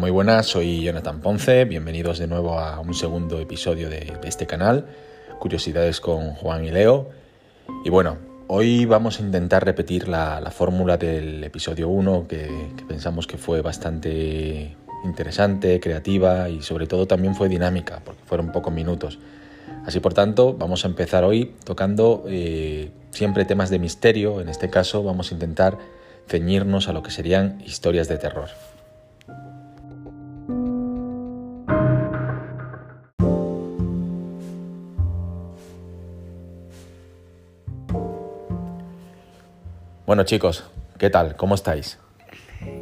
Muy buenas, soy Jonathan Ponce, bienvenidos de nuevo a un segundo episodio de, este canal, Curiosidades con Juan y Leo. Y bueno, hoy vamos a intentar repetir la, la fórmula del episodio 1, que, que pensamos que fue bastante interesante, creativa y sobre todo también fue dinámica, porque fueron pocos minutos. Así por tanto, vamos a empezar hoy tocando eh, siempre temas de misterio, en este caso vamos a intentar ceñirnos a lo que serían historias de terror. Bueno chicos, ¿qué tal? ¿Cómo estáis?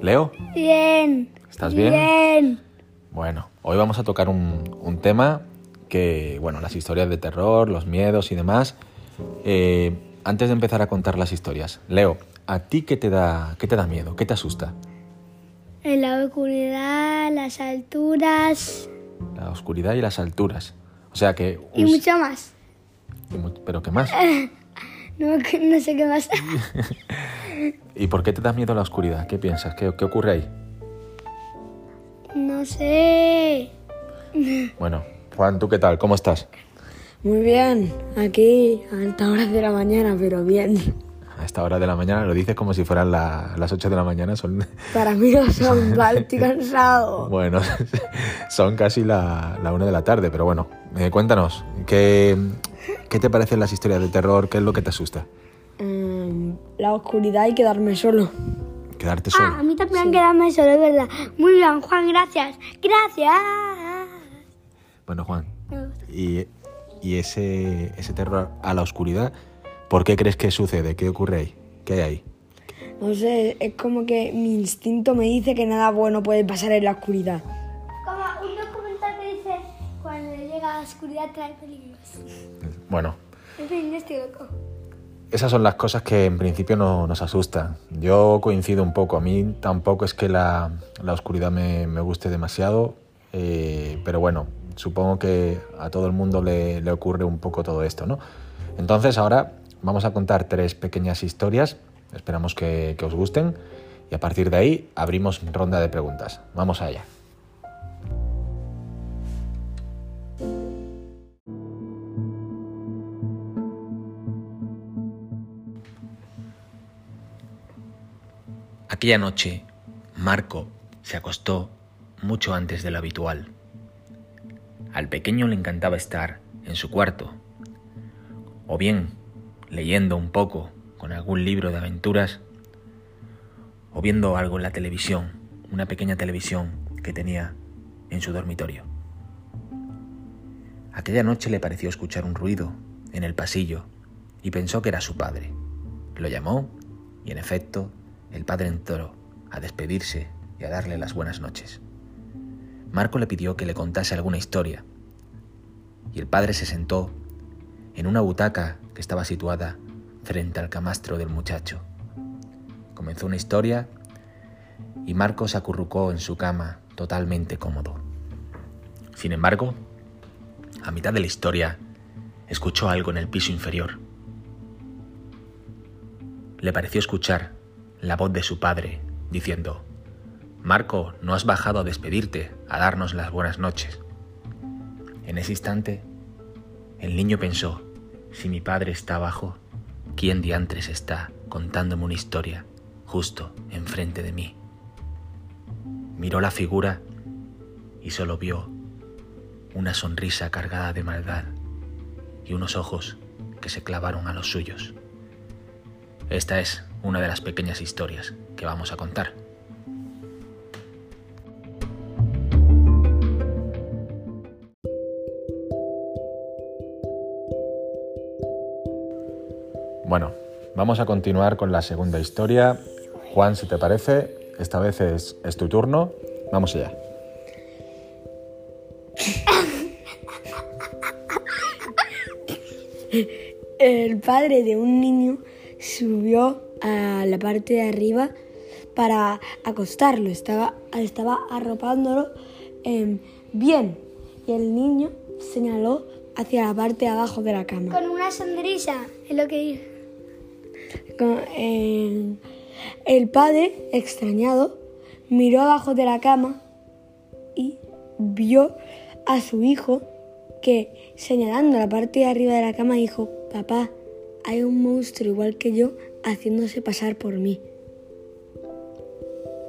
¿Leo? Bien. ¿Estás bien? Bien. Bueno, hoy vamos a tocar un, un tema que, bueno, las historias de terror, los miedos y demás. Eh, antes de empezar a contar las historias, Leo, ¿a ti qué te da, qué te da miedo? ¿Qué te asusta? En la oscuridad, las alturas La oscuridad y las alturas. O sea que... y mucho más. y mu- ¿Pero qué más? No, no sé qué más. ¿Y por qué te da miedo la oscuridad? ¿Qué piensas? ¿Qué, qué ocurre ahí? No sé. Bueno, Juan, ¿tú qué tal? ¿Cómo estás? Muy bien, aquí a altas horas de la mañana, pero bien. A esta hora de la mañana lo dices como si fueran la- las 8 de la mañana. Son, Para mí no son, vale, estoy cansado. bueno, son casi la, la una de la tarde, pero bueno, eh, cuéntanos, ¿qué, ¿qué te parecen las historias de terror? ¿Qué es lo que te asusta? Em, la oscuridad y quedarme solo. Quedarte Ah, a solo. mí también quedarme solo, es verdad. Muy bien, Juan, gracias. Gracias. Bueno, Juan. ¿y, y ese, ese terror a la oscuridad, por qué crees que sucede? ¿Qué ocurre ahí? ¿Qué hay ahí? No sé, es como que mi instinto me dice que nada bueno puede pasar en la oscuridad. Como un documental que dice, cuando llega la oscuridad trae peligros. Bueno, En fin, yo estoy loco. Esas son las cosas que en principio no, nos asustan. Yo coincido un poco. A mí tampoco es que la, la oscuridad me, me guste demasiado, eh, pero bueno, supongo que a todo el mundo le, le ocurre un poco todo esto, ¿no? Entonces ahora vamos a contar tres pequeñas historias. Esperamos que, os gusten y a partir de ahí abrimos ronda de preguntas. Vamos allá. Aquella noche, Marco se acostó mucho antes de lo habitual. Al pequeño le encantaba estar en su cuarto, o bien leyendo un poco con algún libro de aventuras, o viendo algo en la televisión, una pequeña televisión que tenía en su dormitorio. Aquella noche le pareció escuchar un ruido en el pasillo y pensó que era su padre. Lo llamó y en efecto el padre entró a despedirse y a darle las buenas noches. Marco le pidió que le contase alguna historia y el padre se sentó en una butaca que estaba situada frente al camastro del muchacho. Comenzó una historia y Marco se acurrucó en su cama totalmente cómodo. Sin embargo, a mitad de la historia, escuchó algo en el piso inferior. Le pareció escuchar la voz de su padre diciendo, Marco, no has bajado a despedirte, a darnos las buenas noches. En ese instante, el niño pensó, si mi padre está abajo, ¿quién diantres está contándome una historia justo enfrente de mí? Miró la figura y solo vio una sonrisa cargada de maldad y unos ojos que se clavaron a los suyos. Esta es una de las pequeñas historias que vamos a contar. Bueno, vamos a continuar con la segunda historia. Juan, si te parece, esta vez es, es tu turno. Vamos allá. El padre de un niño subió a la parte de arriba para acostarlo. Estaba, estaba arropándolo em, bien. Y el niño señaló hacia la parte de abajo de la cama. Con una sonrisa, es lo que dice. El padre, extrañado, miró abajo de la cama vio a su hijo que, señalando la parte de arriba de la cama, dijo, papá, hay un monstruo igual que yo haciéndose pasar por mí.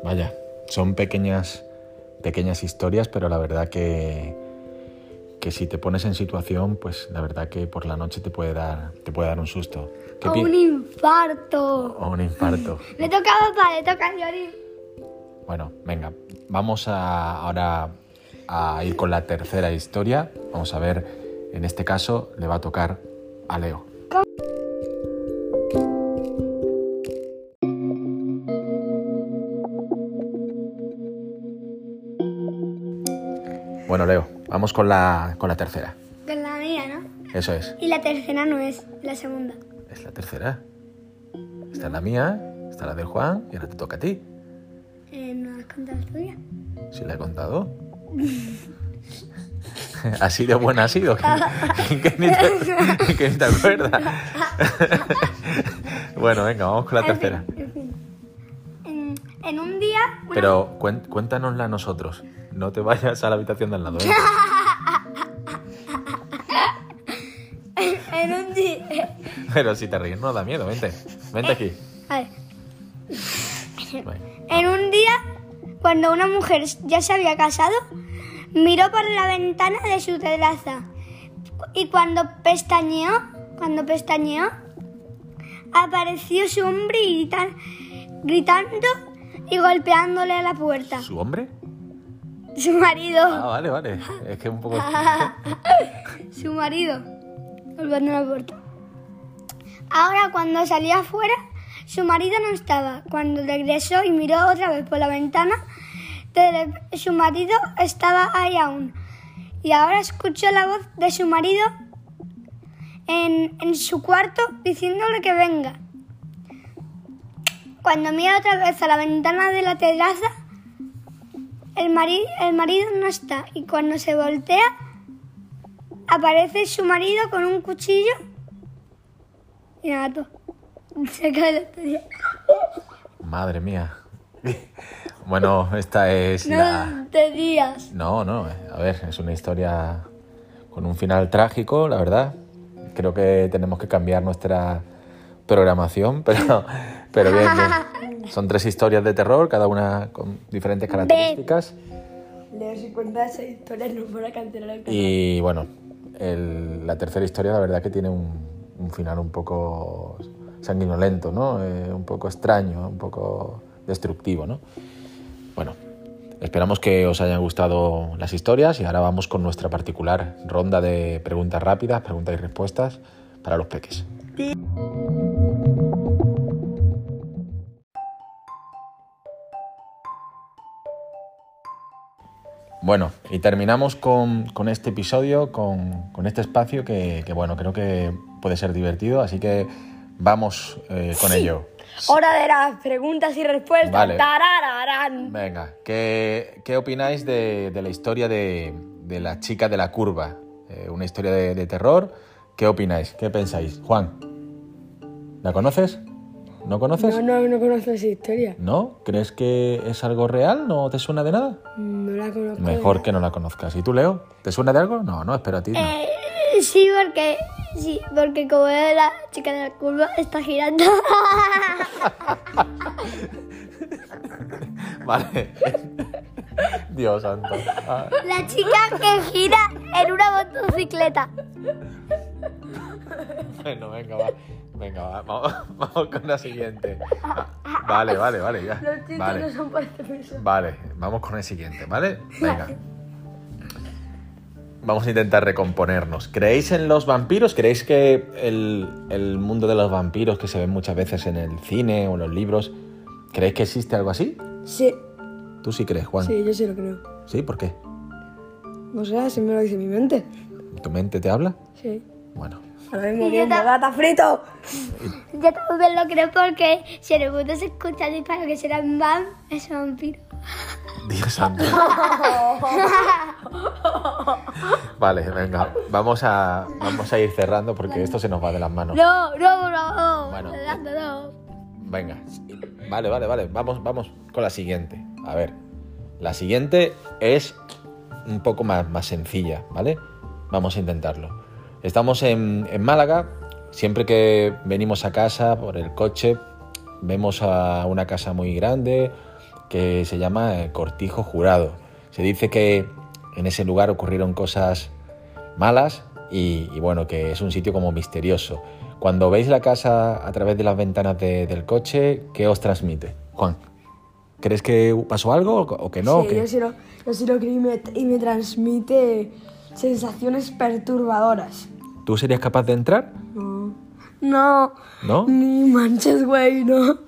Vaya, son pequeñas, pequeñas historias, pero la verdad que, que si te pones en situación, pues la verdad que por la noche te puede dar, te puede dar un susto. ¿Qué O un infarto. o un infarto. Le toca a papá, le toca a Yori. Bueno, venga, vamos a, ahora a ir con la tercera historia. Vamos a ver, en este caso le va a tocar a Leo. Bueno, Leo, vamos con la, con la tercera. Con la mía, ¿no? Eso es. Y la tercera no es, la segunda. Es la tercera. Esta es la mía, esta es la del Juan y ahora te toca a ti. Eh, ¿No has contado la tuya? Si la he contado. Así de buena ha sido. Que, que ni, te, que ni te acuerdas. bueno, venga, vamos con la tercera. En un día... Pero cuéntanosla a nosotros. No te vayas a la habitación de al lado. ¿eh? En un día... Pero si te ríes no da miedo. Vente. Vente aquí. A ver. En un día, cuando una mujer ya se había casado, miró por la ventana de su terraza y cuando pestañeó, cuando pestañeó, apareció su hombre y gritan- gritando y golpeándole a la puerta. ¿Su hombre? Su marido, Ah, vale, vale. Es que un poco... su marido, golpeando la puerta. Ahora, cuando salió afuera, su marido no estaba. Cuando regresó y miró otra vez por la ventana, su marido estaba ahí aún. Y ahora escuchó la voz de su marido en, en su cuarto diciéndole que venga. Cuando mira otra vez a la ventana de la terraza, el, mari- el marido no está. Y cuando se voltea, aparece su marido con un cuchillo y nada, tú. Se cae la historia. Madre mía. Bueno, esta es No la... te días. No, no, a ver, es una historia con un final trágico, la verdad. Creo que tenemos que cambiar nuestra programación, pero, pero bien, bien. Son tres historias de terror, cada una con diferentes características. Leo, si cuentas esa historia, nos van a cancelar el canal. Y bueno, el- la tercera historia, la verdad que tiene un, un final un poco sanguinolento, ¿no? Eh, un poco extraño, un poco destructivo, ¿no? Bueno, esperamos que os hayan gustado las historias y ahora vamos con nuestra particular ronda de preguntas rápidas, preguntas y respuestas para los peques. Bueno, y terminamos con, con este episodio, con, con este espacio que, que, bueno, creo que puede ser divertido, así que vamos eh, con ello. Hora de las preguntas y respuestas. Vale. Tarararán. Venga, ¿qué, qué opináis de, de la historia de, de la chica de la curva? Eh, una historia de, de terror. ¿Qué opináis? ¿Qué pensáis? Juan, ¿la conoces? ¿No conoces? No, no, no conozco esa historia. ¿No? ¿Crees que es algo real? ¿No te suena de nada? No la conozco. Mejor que no la conozcas. ¿Y tú, Leo? ¿Te suena de algo? No, no, espero a ti. no. Eh, sí, porque sí, porque como es la chica de la curva está girando. Vale. Dios santo. Ah, la chica que gira en una motocicleta. bueno, venga, va. Venga, va. Vamos, vamos con la siguiente. Vale, vale, vale, ya. Los chistes Vale. no son para esta persona. Vale, vamos con el siguiente, ¿vale? Venga. Vamos a intentar recomponernos. ¿Creéis en los vampiros? ¿Creéis que el, el mundo de los vampiros que se ven muchas veces en el cine o en los libros, ¿creéis que existe algo así? Sí, ¿Tú sí crees, Juan? sí, yo sí lo creo. ¿Sí? ¿Por qué? O sea, así me lo dice mi mente. ¿Tu mente te habla? Sí. Bueno. Ahora mismo Y yo viendo ta- gata frito. Yo también lo creo porque si en el mundo se escucha disparo que será un vam, es un vampiro. Dios santo. Vale, venga, vamos a, vamos a ir cerrando porque esto se nos va de las manos. No, no, no. Bueno. No. Venga, vale, vale, vale, vamos, vamos con la siguiente. A ver, la siguiente es un poco más, más sencilla, ¿vale? Vamos a intentarlo. Estamos en, en Málaga. Siempre que venimos a casa por el coche, vemos a una casa muy grande que se llama eh, Cortijo Jurado. Se dice que en ese lugar ocurrieron cosas malas y, y bueno, que es un sitio como misterioso. Cuando veis la casa a través de las ventanas de- del coche, ¿qué os transmite? Juan, ¿crees que pasó algo o que no? o sí, que- yo sí lo, yo sí lo creo y me, y me transmite sensaciones perturbadoras. ¿Tú serías capaz de entrar? No. No. ¿No? Ni manches, güey, no.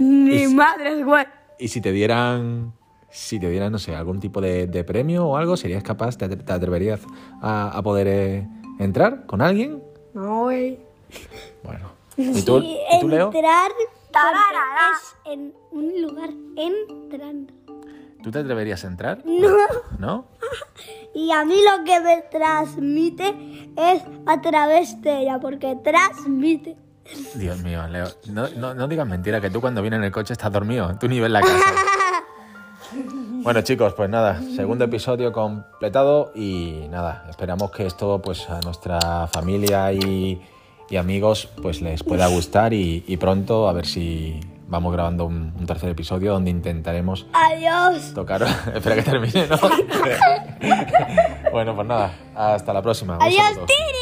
Ni y- madres, güey. Y si te dieran, si te dieran, no sé, algún tipo de, de premio o algo, ¿serías capaz, te, te atreverías a, a poder eh, entrar con alguien? No, güey. Bueno. ¿Y tú, Sí, ¿y tú Leo? entrar es en un lugar entrando. ¿Tú te atreverías a entrar? No. ¿No? Y a mí lo que me transmite es a través de ella, porque transmite. Dios mío, Leo, no, no, no digas mentira, que tú cuando vienes en el coche estás dormido, tú ni ves la casa. Bueno chicos, pues nada, segundo episodio completado y nada, esperamos que esto pues a nuestra familia y, y amigos pues les pueda gustar y, y pronto a ver si vamos grabando un, un tercer episodio donde intentaremos Adiós. tocar... Espera que termine, ¿no? bueno, pues nada, hasta la próxima. Adiós. Tiri.